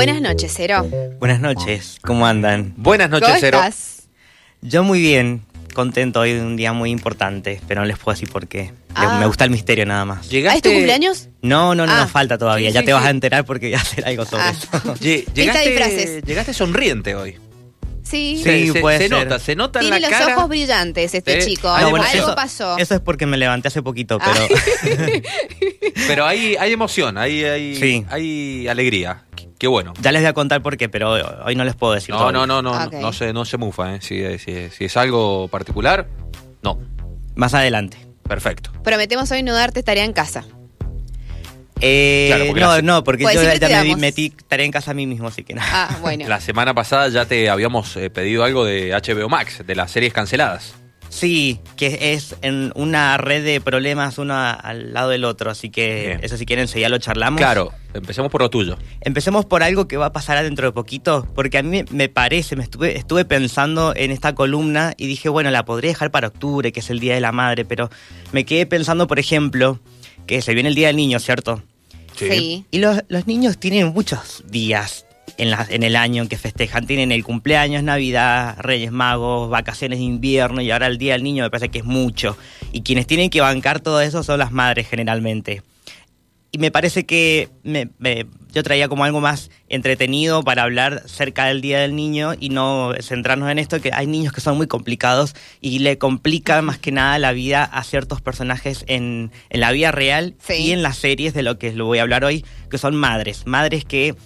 Buenas noches, Cero. Buenas noches, ¿cómo andan? Buenas noches, ¿Cómo Cero. estás? Yo muy bien, contento hoy de un día muy importante, pero no les puedo decir por qué. Ah. Me gusta el misterio nada más. ¿Ah, Llegaste, ¿Es tu cumpleaños? No, no, no, Ah. nos falta todavía, Sí, ya sí, te vas a enterar porque voy a hacer algo sobre Ah. eso. Llegaste, sonriente hoy. Sí. Sí, se, puede se ser. nota, se nota en Tiene la los cara. ojos brillantes este Sí. chico. No, Algo, bueno, algo eso- pasó. Eso es porque me levanté hace poquito, Ah. pero Pero hay, hay emoción, hay, hay, Sí. hay alegría. Qué, bueno. ya les voy a contar por qué, pero hoy, no les puedo decir No, no, no, no, Ok. no, se, no se mufa, ¿eh? Si, si- si es algo particular, no. Más adelante. Perfecto. Prometemos hoy no darte tarea en casa. Eh, Claro, porque no, la- no, porque Pues yo ya me metí tarea en casa a mí mismo, así que nada. Ah, bueno. La semana pasada ya te habíamos eh, pedido algo de HBO Max, de las series canceladas. Sí, que es en una red de problemas uno al lado del otro, así que Bien. eso si quieren ya lo charlamos. Claro, empecemos por lo tuyo. Empecemos por algo que va a pasar dentro de poquito, porque a mí me- parece, me estuve, estuve pensando en esta columna y dije, bueno, la podría dejar para octubre, que es el Día de la Madre, pero me quedé pensando, por ejemplo, que se viene el Día del Niño, ¿cierto? Sí. Y los, los niños tienen muchos días en, la- en el año que festejan. Tienen el cumpleaños, Navidad, Reyes Magos, vacaciones de invierno y ahora el Día del Niño me parece que es mucho. Y quienes tienen que bancar todo eso son las madres generalmente. Y me parece que me- me- yo traía como algo más entretenido para hablar cerca del Día del Niño y no centrarnos en esto, que hay niños que son muy complicados y le complican más que nada la vida a ciertos personajes en, en la vida real Sí. y en las series de lo que lo voy a hablar hoy, que son madres. Madres que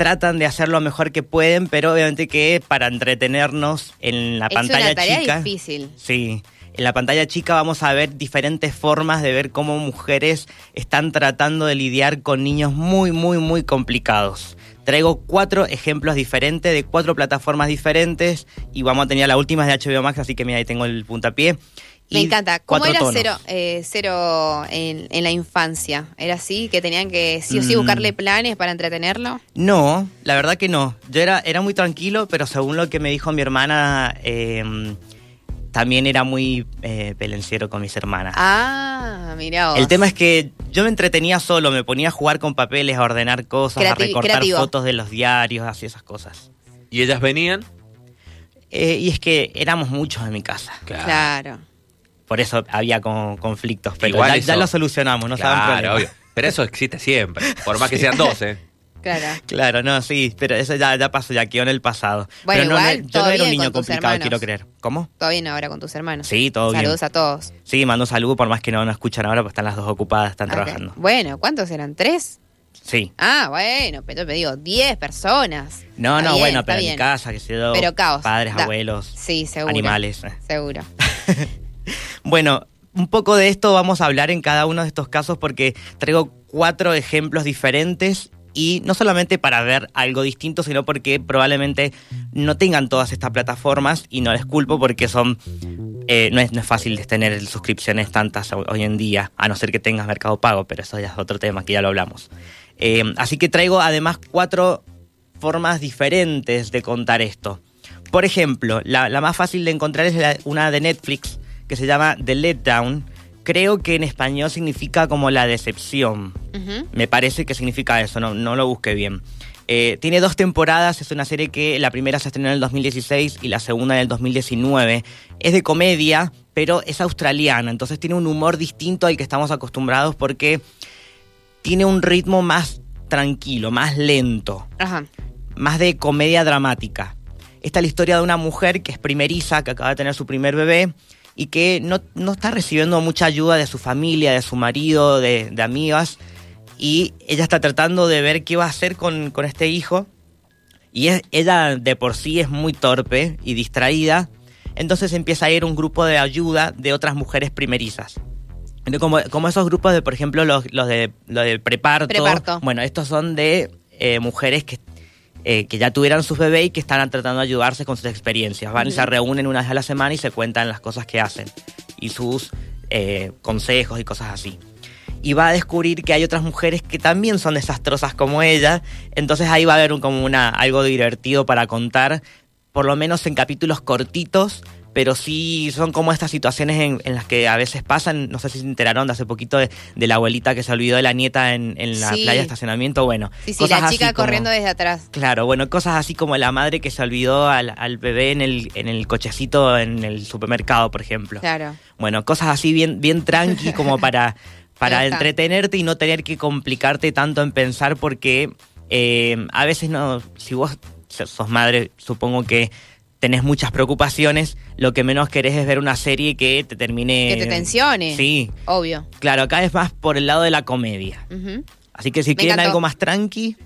tratan de hacer lo mejor que pueden, pero obviamente que para entretenernos en la Es pantalla una tarea chica. difícil. Sí. En la pantalla chica vamos a ver diferentes formas de ver cómo mujeres están tratando de lidiar con niños muy, muy, muy complicados. Traigo cuatro ejemplos diferentes de cuatro plataformas diferentes y vamos a tener la última de HBO Max, así que mira, ahí tengo el puntapié. Me encanta. ¿Cómo era tonos. cero, eh, cero en, en la infancia? ¿Era así? ¿Que tenían que sí o sí Mm. buscarle planes para entretenerlo? No, la verdad que no. Yo era, era muy tranquilo, pero según lo que me dijo mi hermana, eh, también era muy eh, pelenciero con mis hermanas. Ah, mira El tema es que yo me entretenía solo, me ponía a jugar con papeles, a ordenar cosas, Creati- a recortar creativo. fotos de los diarios, así esas cosas. Y ellas venían. Eh, y es que éramos muchos en mi casa, Claro. Por eso había con- conflictos, pero Igual ya, eso- ya lo solucionamos, no saben claro, problema. obvio. Pero eso existe siempre, por más que sean dos, ¿eh? Claro. Claro, no, sí, pero eso ya, ya pasó, ya quedó en el pasado. Bueno, pero no, igual, no, yo todo no era un niño complicado, hermanos. quiero creer. ¿Cómo? Todo bien ahora con tus hermanos. Sí, todo bien. Saludos a todos. Sí, mando un saludo, por más que no nos escuchan ahora, pues están las dos ocupadas, están trabajando. Bueno, ¿cuántos eran? ¿Tres? Sí. Ah, bueno, pero yo me digo, diez personas. No, Está no, bien, bueno, pero en casa, que se yo, Pero caos. padres, Da- abuelos, Sí, seguro. animales. eh. Seguro. Bueno, un poco de esto vamos a hablar en cada uno de estos casos porque traigo cuatro ejemplos diferentes y no solamente para ver algo distinto, sino porque probablemente no tengan todas estas plataformas y no les culpo porque son... eh, no, es, no es fácil tener suscripciones tantas ho- hoy en día, a no ser que tengas Mercado Pago, pero eso ya es otro tema que ya lo hablamos. Eh, así que traigo además cuatro formas diferentes de contar esto. Por ejemplo, la, la más fácil de encontrar es la- una de Netflix que se llama The Letdown. Creo que en español significa como la decepción. Me parece que significa eso, no, no lo busqué bien. Eh, tiene dos temporadas, es una serie que la primera se estrenó en el 2016 y la segunda en el 2019. Es de comedia, pero es australiana, entonces tiene un humor distinto al que estamos acostumbrados porque tiene un ritmo más tranquilo, más lento Ajá. más de comedia dramática. Esta es la historia de una mujer que es primeriza, que acaba de tener su primer bebé y que no, no está recibiendo mucha ayuda de su familia, de su marido, de, de amigas. Y ella está tratando de ver qué va a hacer con, con este hijo. Y es- ella de por sí es muy torpe y distraída. Entonces empieza a ir un grupo de ayuda de otras mujeres primerizas. Como, como esos grupos de, por ejemplo, los, los de, los de preparto. Preparto. Bueno, estos son de eh, mujeres que, eh, que ya tuvieran sus bebés y que están tratando de ayudarse con sus experiencias. Van y se reúnen una vez a la semana y se cuentan las cosas que hacen y sus eh, consejos y cosas así. Y va a descubrir que hay otras mujeres que también son desastrosas como ella. Entonces ahí va a haber un- como una, algo divertido para contar, por lo menos en capítulos cortitos, pero sí son como estas situaciones en, en las que a veces pasan, no sé si se enteraron de hace poquito de, de la abuelita que se olvidó de la nieta en, en la Sí. playa de estacionamiento, bueno. Sí, sí, la chica como- corriendo desde atrás. Claro, bueno, cosas así como la madre que se olvidó al, al bebé en el, en el cochecito en el supermercado, por ejemplo. Claro. Bueno, cosas así bien, bien tranqui como para, para entretenerte y no tener que complicarte tanto en pensar porque eh, a veces no, si vos sos madre, supongo que tenés muchas preocupaciones, lo que menos querés es ver una serie que te termine... Que te tensione. Sí, Obvio. claro, acá es más por el lado de la comedia. Así que si Me quieren encantó. algo más tranqui,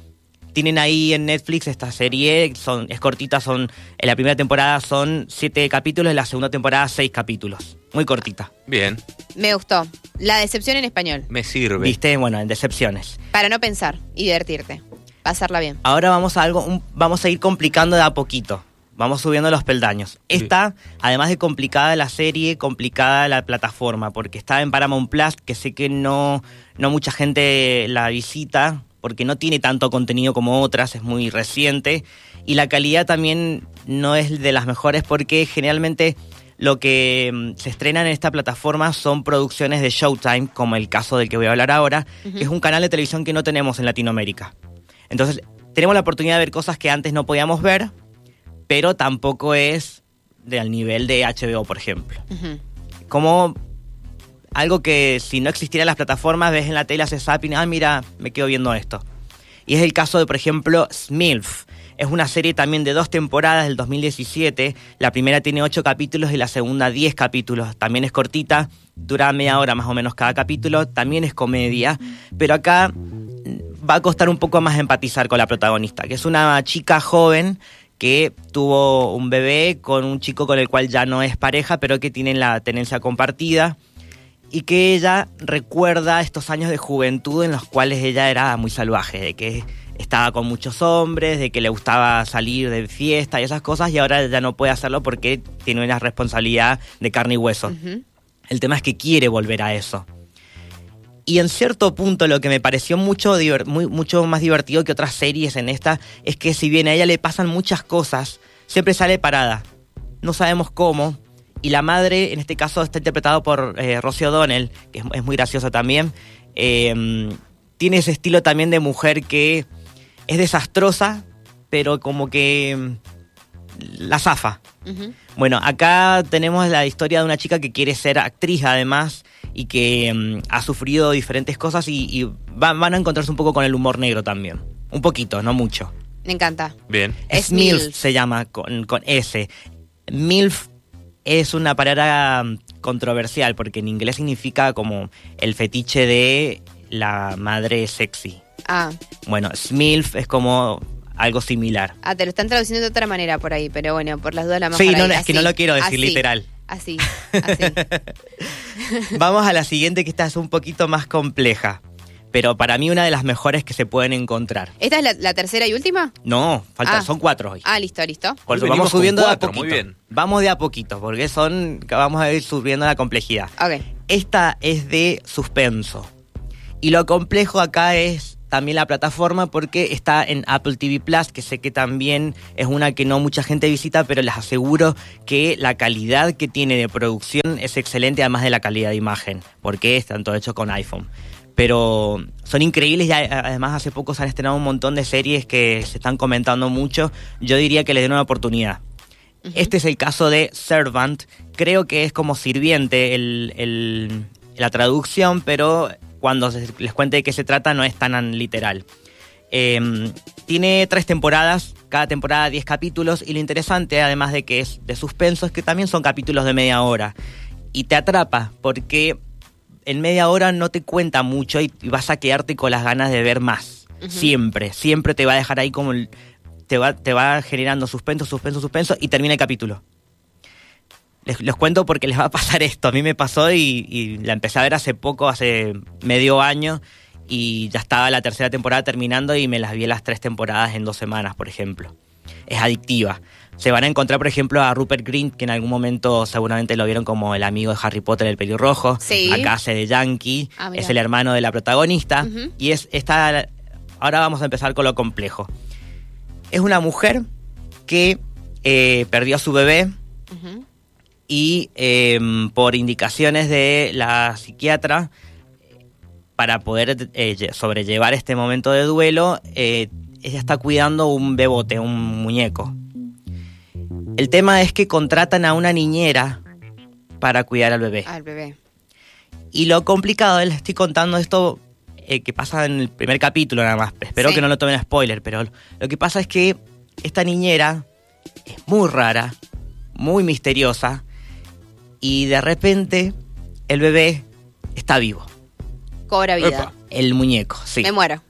tienen ahí en Netflix esta serie, son, es cortita, son, en la primera temporada son siete capítulos, en la segunda temporada seis capítulos. Muy cortita. Bien, Me gustó. La decepción en español. me sirve. ¿Viste? Bueno, en decepciones. Para no pensar y divertirte. Pasarla bien. Ahora vamos a algo, un- vamos a ir complicando de a poquito. Vamos subiendo los peldaños. Esta, además de complicada la serie, complicada la plataforma, porque está en Paramount Plus, que sé que no, no mucha gente la visita, porque no tiene tanto contenido como otras, es muy reciente. Y la calidad también no es de las mejores, porque generalmente lo que mm, se estrena en esta plataforma son producciones de Showtime, como el caso del que voy a hablar ahora, que es un canal de televisión que no tenemos en Latinoamérica. Entonces, tenemos la oportunidad de ver cosas que antes no podíamos ver, pero tampoco es del nivel de HBO, por ejemplo. Como algo que si no existieran las plataformas, ves en la tele, haces zapping, ah, mira, me quedo viendo esto. Y es el caso de, por ejemplo, Smilf. Es una serie también de dos temporadas del 2017. La primera tiene ocho capítulos y la segunda diez capítulos. También es cortita, dura media hora más o menos cada capítulo. También es comedia. Pero acá va a costar un poco más empatizar con la protagonista, que es una chica joven que tuvo un bebé con un chico con el cual ya no es pareja, pero que tienen la tenencia compartida y que ella recuerda estos años de juventud en los cuales ella era muy salvaje, de que estaba con muchos hombres, de que le gustaba salir de fiesta y esas cosas, y ahora ya no puede hacerlo porque tiene una responsabilidad de carne y hueso. El tema es que quiere volver a eso. Y en cierto punto lo que me pareció mucho, muy- mucho más divertido que otras series en esta es que si bien a ella le pasan muchas cosas, siempre sale parada. No sabemos cómo. Y la madre, en este caso, está interpretado por eh, Rosie O'Donnell, que es, es muy graciosa también. Eh, tiene ese estilo también de mujer que es desastrosa, pero como que mm, la zafa. Bueno, acá tenemos la historia de una chica que quiere ser actriz además y que mm, ha sufrido diferentes cosas y, y va- van a encontrarse un poco con el humor negro también. Un poquito, no mucho. Me encanta. Bien. Es MILF MILF. se llama con, con S. MILF es una palabra mm, controversial porque en inglés significa como el fetiche de la madre sexy. Ah, Bueno, SMILF es como algo similar. ah, te lo están traduciendo de otra manera por ahí, pero bueno, por las dudas la Sí, mejor no, ahí, es que no lo quiero decir así, literal. Así, así. Vamos a la siguiente que esta es un poquito más compleja, pero para mí una de las mejores que se pueden encontrar. ¿Esta es la, la tercera y última? No, faltan, Ah. son cuatro hoy. Ah, listo, listo. Por Hoy eso venimos vamos con subiendo cuatro, de a muy poquito. bien. Vamos de a poquito, porque son vamos a ir subiendo la complejidad. Ok. Esta es de suspenso. Y lo complejo acá es también la plataforma porque está en Apple TV Plus, que sé que también es una que no mucha gente visita, pero les aseguro que la calidad que tiene de producción es excelente, además de la calidad de imagen, porque están todo hecho con iPhone. Pero son increíbles y además hace poco se han estrenado un montón de series que se están comentando mucho. Yo diría que les den una oportunidad. Este es el caso de Servant. Creo que es como sirviente el, el- la traducción, pero cuando les cuente de qué se trata no es tan literal. Eh, tiene tres temporadas, cada temporada 10 capítulos, y lo interesante, además de que es de suspenso, es que también son capítulos de media hora. Y te atrapa, porque en media hora no te cuenta mucho y, y vas a quedarte con las ganas de ver más. Siempre, siempre te va a dejar ahí como el- te va, te va generando suspenso, suspenso, suspenso y termina el capítulo. Les, les cuento porque les va a pasar esto. A mí me pasó y, y la empecé a ver hace poco, hace medio año, y ya estaba la tercera temporada terminando y me las vi las tres temporadas en dos semanas, por ejemplo. Es adictiva. Se van a encontrar, por ejemplo, a Rupert Grint, que en algún momento seguramente lo vieron como el amigo de Harry Potter, el pelirrojo. Sí. Acá hace de Yankee. Ah, es el hermano de la protagonista. Y es esta. Ahora vamos a empezar con lo complejo. Es una mujer que eh, perdió a su bebé Ujú. Y em, por indicaciones de la psiquiatra, para poder eh, lle- sobrellevar este momento de duelo, eh, ella está cuidando un bebote, un muñeco. El tema es que contratan a una niñera para cuidar al bebé. Al bebé. Y lo complicado, les estoy contando esto eh, que pasa en el primer capítulo nada más. Espero Sí. que no lo tomen a spoiler, pero lo que pasa es que esta niñera es muy rara, muy misteriosa, y de repente el bebé está vivo. Cobra vida. Epa. El muñeco, sí. Me muero.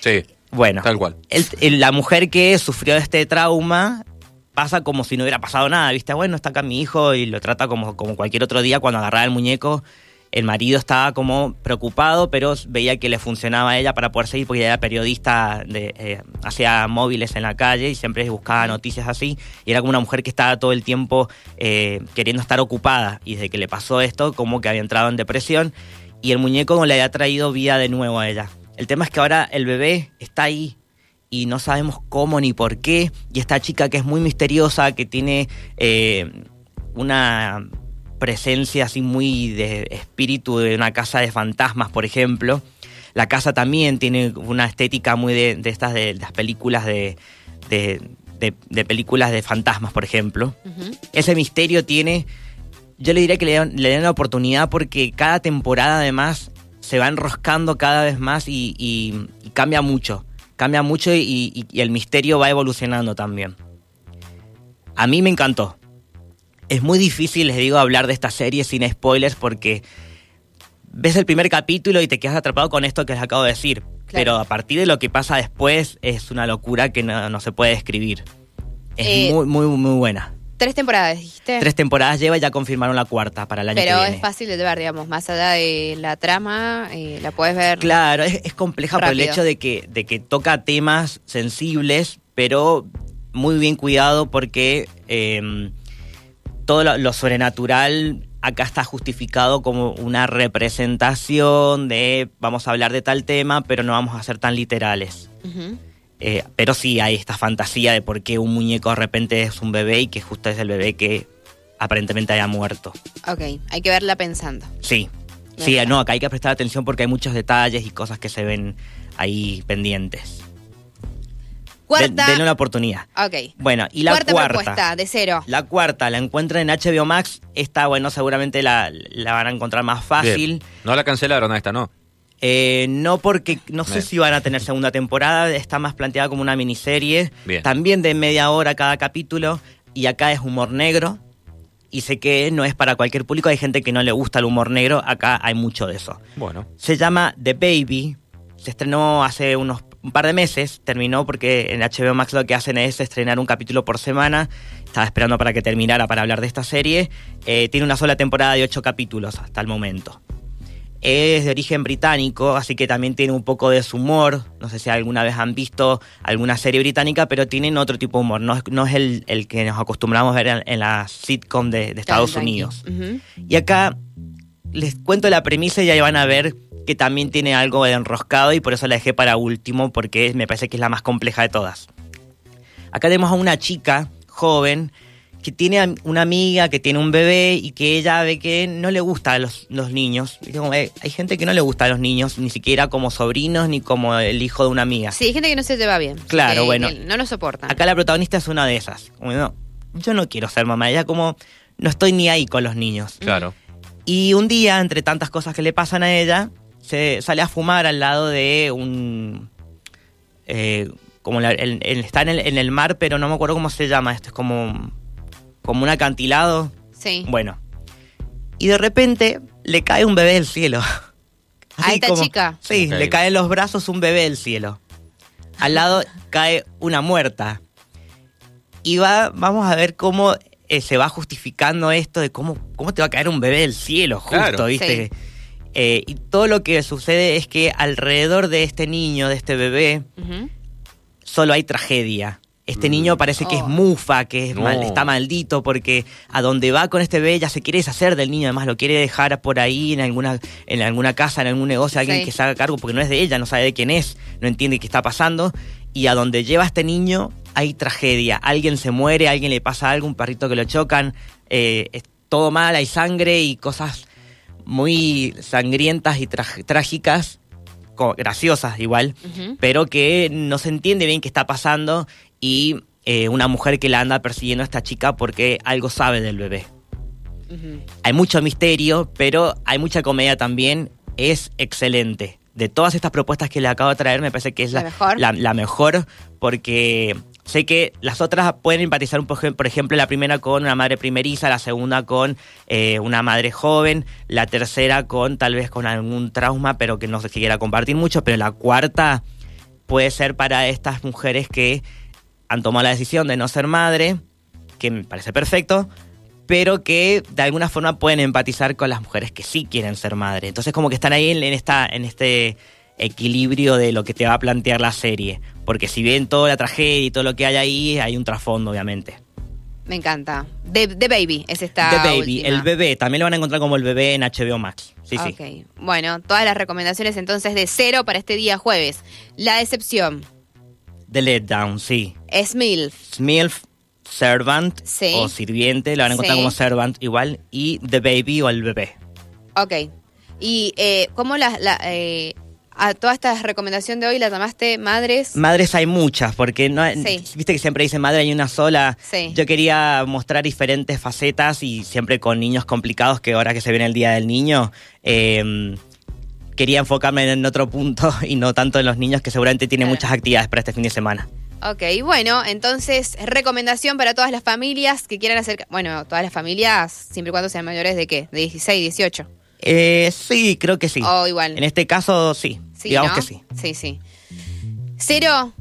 Sí, Bueno, tal cual. el- el- la mujer que sufrió este trauma pasa como si no hubiera pasado nada, ¿viste? Bueno, está acá mi hijo y lo trata como, como cualquier otro día cuando agarraba el muñeco. El marido estaba como preocupado, pero veía que le funcionaba a ella para poder seguir porque ella era periodista, de, eh, hacía móviles en la calle y siempre buscaba noticias así. Y era como una mujer que estaba todo el tiempo eh, queriendo estar ocupada. Y desde que le pasó esto, como que había entrado en depresión. Y el muñeco le había traído vida de nuevo a ella. El tema es que ahora el bebé está ahí y no sabemos cómo ni por qué. Y esta chica que es muy misteriosa, que tiene eh, una presencia así muy de espíritu de una casa de fantasmas, por ejemplo. La casa también tiene una estética muy de, de estas de, las películas de, de, películas de fantasmas, por ejemplo. Ese misterio tiene, yo le diría que le dan, le dan la oportunidad porque cada temporada además se va enroscando cada vez más y, y- y cambia mucho. Cambia mucho y, y- y el misterio va evolucionando también. A mí me encantó. Es muy difícil, les digo, hablar de esta serie sin spoilers porque ves el primer capítulo y te quedas atrapado con esto que les acabo de decir. Pero a partir de lo que pasa después es una locura que no, no se puede describir. Es Eh, muy, muy, muy buena. Tres temporadas, dijiste. Tres temporadas lleva y ya confirmaron la cuarta para el año Pero que es viene. fácil de ver, digamos, más allá de la trama, eh, la puedes ver. Claro, es, es compleja por el hecho de que, de que toca temas sensibles, pero muy bien cuidado porque eh, todo lo, lo sobrenatural acá está justificado como una representación de vamos a hablar de tal tema, pero no vamos a ser tan literales. Eh, pero sí hay esta fantasía de por qué un muñeco de repente es un bebé y que justo es el bebé que aparentemente haya muerto. Ok, hay que verla pensando. Sí, sí, no, acá hay que prestar atención porque hay muchos detalles y cosas que se ven ahí pendientes. Cuarta. Den- denle una oportunidad. Ok. Bueno, y la Cuarta cuarta. propuesta, de cero. La cuarta la encuentran en HBO Max. Esta, bueno, seguramente la, la van a encontrar más fácil. Bien. No la cancelaron a esta, ¿no? Eh, no porque no sé si van a tener segunda temporada, está más planteada como una miniserie, Bien. también de media hora cada capítulo, y acá es humor negro, y sé que no es para cualquier público, hay gente que no le gusta el humor negro, acá hay mucho de eso. Bueno. Se llama The Baby, se estrenó hace unos un par de meses, terminó porque en HBO Max lo que hacen es estrenar un capítulo por semana, estaba esperando para que terminara para hablar de esta serie, Eh, tiene una sola temporada de ocho capítulos hasta el momento. Es de origen británico, así que también tiene un poco de su humor. No sé si alguna vez han visto alguna serie británica, pero tienen otro tipo de humor. No es, no es el, el que nos acostumbramos a ver en, en la sitcom de, de Estados. Unidos. Y acá les cuento la premisa y ahí van a ver que también tiene algo de enroscado y por eso la dejé para último porque es- me parece que es la más compleja de todas. Acá tenemos a una chica joven que tiene una amiga que tiene un bebé y que ella ve que no le gusta a los, los niños. Como, eh, hay gente que no le gusta a los niños, ni siquiera como sobrinos ni como el hijo de una amiga. Sí, hay gente que no se lleva bien. Claro, que- bueno. que no lo soporta. Acá la protagonista es una de esas. Como, no, yo no quiero ser mamá, ella como no estoy ni ahí con los niños. Claro. Y un día, entre tantas cosas que le pasan a ella, se sale a fumar al lado de un... eh, como la- el- el- está en el, en el mar, pero no me acuerdo cómo se llama. Esto es como, como un acantilado. Sí. Bueno. Y de repente le cae un bebé del cielo. ¿A esta chica? Sí, le cae en los brazos un bebé del cielo. Al lado cae una muerta. Y va, vamos a ver cómo eh, se va justificando esto de cómo, cómo te va a caer un bebé del cielo, justo, Claro. ¿viste? Sí. Eh, y todo lo que sucede es que alrededor de este niño, de este bebé, solo hay tragedia. Este Mm. niño parece que es Oh. mufa, que es No. mal- está maldito, porque a donde va con este bebé ya se quiere deshacer del niño, además lo quiere dejar por ahí en alguna, en alguna casa, en algún negocio, alguien Sí. que se haga cargo, porque no es de ella, no sabe de quién es, no entiende qué está pasando. Y a donde lleva a este niño hay tragedia. Alguien se muere, a alguien le pasa algo, un perrito que lo chocan. eh, es todo mal, hay sangre y cosas muy sangrientas y trágicas, graciosas igual, pero que no se entiende bien qué está pasando y eh, una mujer que la anda persiguiendo a esta chica porque algo sabe del bebé. Hay mucho misterio, pero hay mucha comedia también. Es excelente. De todas estas propuestas que le acabo de traer, me parece que es ¿La la, mejor? la- la mejor porque sé que las otras pueden empatizar un por ejemplo, la primera con una madre primeriza, la segunda con eh, una madre joven, la tercera con tal vez con algún trauma, pero que no se quiera compartir mucho, pero la cuarta puede ser para estas mujeres que han tomado la decisión de no ser madre, que me parece perfecto, pero que de alguna forma pueden empatizar con las mujeres que sí quieren ser madre. Entonces como que están ahí en esta, en este equilibrio de lo que te va a plantear la serie. Porque si bien toda la tragedia y todo lo que hay ahí, hay un trasfondo, obviamente. Me encanta. The, The Baby es esta The Baby, última. el bebé, también lo van a encontrar como el bebé en HBO Max. Sí, sí. Ok. Bueno, todas las recomendaciones entonces de cero para este día jueves. La decepción. The Letdown, sí. Es MILF. Smilf, Servant Sí. o Sirviente, lo van a encontrar Sí. como Servant igual. Y The Baby o el bebé. Ok. Y eh, ¿cómo la, la, eh, a toda esta recomendación de hoy la llamaste madres? Madres hay muchas, porque no Sí. viste que siempre dicen madre hay una sola. Sí. Yo quería mostrar diferentes facetas y siempre con niños complicados, que ahora que se viene el Día del Niño, eh, quería enfocarme en otro punto y no tanto en los niños que seguramente tienen Claro. muchas actividades para este fin de semana. Ok, bueno, entonces recomendación para todas las familias que quieran hacer... Bueno, todas las familias, siempre y cuando sean mayores de qué? De 16, 18. Eh, sí, creo que sí. O igual. En este caso, sí. Sí, Digamos ¿no? que sí. Sí, sí. Cero.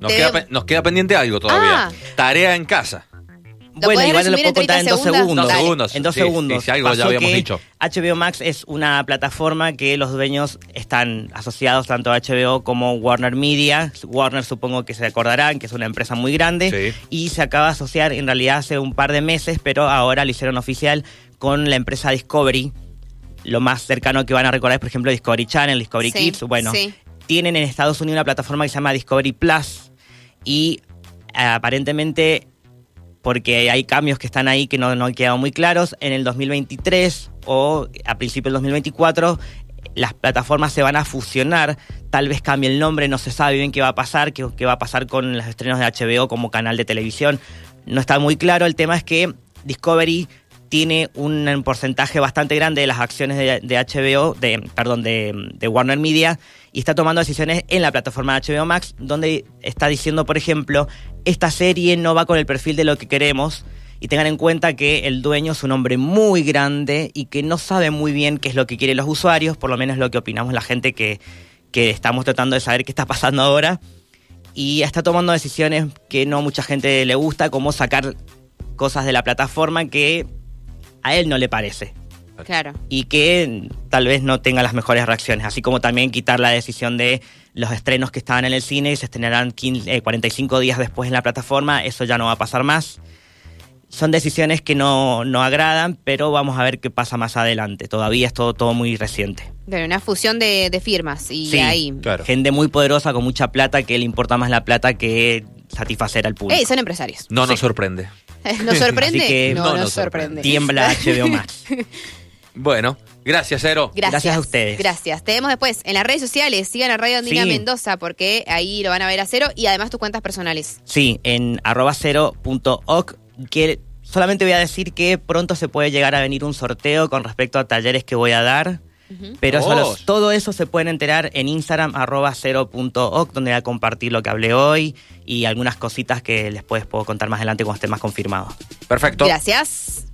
Nos, queda, pe- nos queda pendiente algo todavía. Ah. Tarea en casa. ¿Lo bueno, podés igual lo resumir en puedo contar en 30 dos segundos? segundos. Dos Dale. segundos. En dos Sí, segundos. sí, sí, algo ya Pasó habíamos que dicho. HBO Max es una plataforma que los dueños están asociados tanto a HBO como Warner Media. Warner supongo que se acordarán que es una empresa muy grande Sí. y se acaba de asociar en realidad hace un par de meses, pero ahora lo hicieron oficial con la empresa Discovery. Lo más cercano que van a recordar es, por ejemplo, Discovery Channel, Discovery Sí, Kids. Bueno, sí. tienen en Estados Unidos una plataforma que se llama Discovery Plus y eh, aparentemente porque hay cambios que están ahí que no, no han quedado muy claros. En el 2023 o a principios del 2024 las plataformas se van a fusionar, tal vez cambie el nombre, no se sabe bien qué va a pasar, qué, qué va a pasar con los estrenos de HBO como canal de televisión. No está muy claro, el tema es que Discovery tiene un porcentaje bastante grande de las acciones de, HBO, de, perdón, de, de Warner Media, y está tomando decisiones en la plataforma de HBO Max, donde está diciendo, por ejemplo, esta serie no va con el perfil de lo que queremos, y tengan en cuenta que el dueño es un hombre muy grande y que no sabe muy bien qué es lo que quieren los usuarios, por lo menos lo que opinamos la gente que, que estamos tratando de saber qué está pasando ahora, y está tomando decisiones que no mucha gente le gusta, como sacar cosas de la plataforma que a él no le parece Claro. y que tal vez no tenga las mejores reacciones, así como también quitar la decisión de los estrenos que estaban en el cine y se estrenarán 15, eh, 45 días después en la plataforma, eso ya no va a pasar más. Son decisiones que no, no agradan, pero vamos a ver qué pasa más adelante. Todavía es todo, todo muy reciente. Claro, una fusión de, de firmas y Sí, ahí. Claro. Gente muy poderosa con mucha plata que le importa más la plata que satisfacer al público. Ey, son empresarios. No nos sorprende. ¿Nos sorprende? Que- no, No nos nos sorprende. Tiembla HBO Max. Bueno, gracias, Cero. Gracias. Gracias a ustedes. Gracias. Te vemos después en las redes sociales. Sigan a Radio Andina Sí. Mendoza porque ahí lo van a ver a cero y además tus cuentas personales. Sí, en arroba cero punto oc, que solamente voy a decir que pronto se puede llegar a venir un sorteo con respecto a talleres que voy a dar. Pero todo eso se pueden enterar en Instagram arroba cero punto oc, donde voy a compartir lo que hablé hoy y algunas cositas que les puedes, puedo contar más adelante cuando esté más confirmado. Perfecto. Gracias.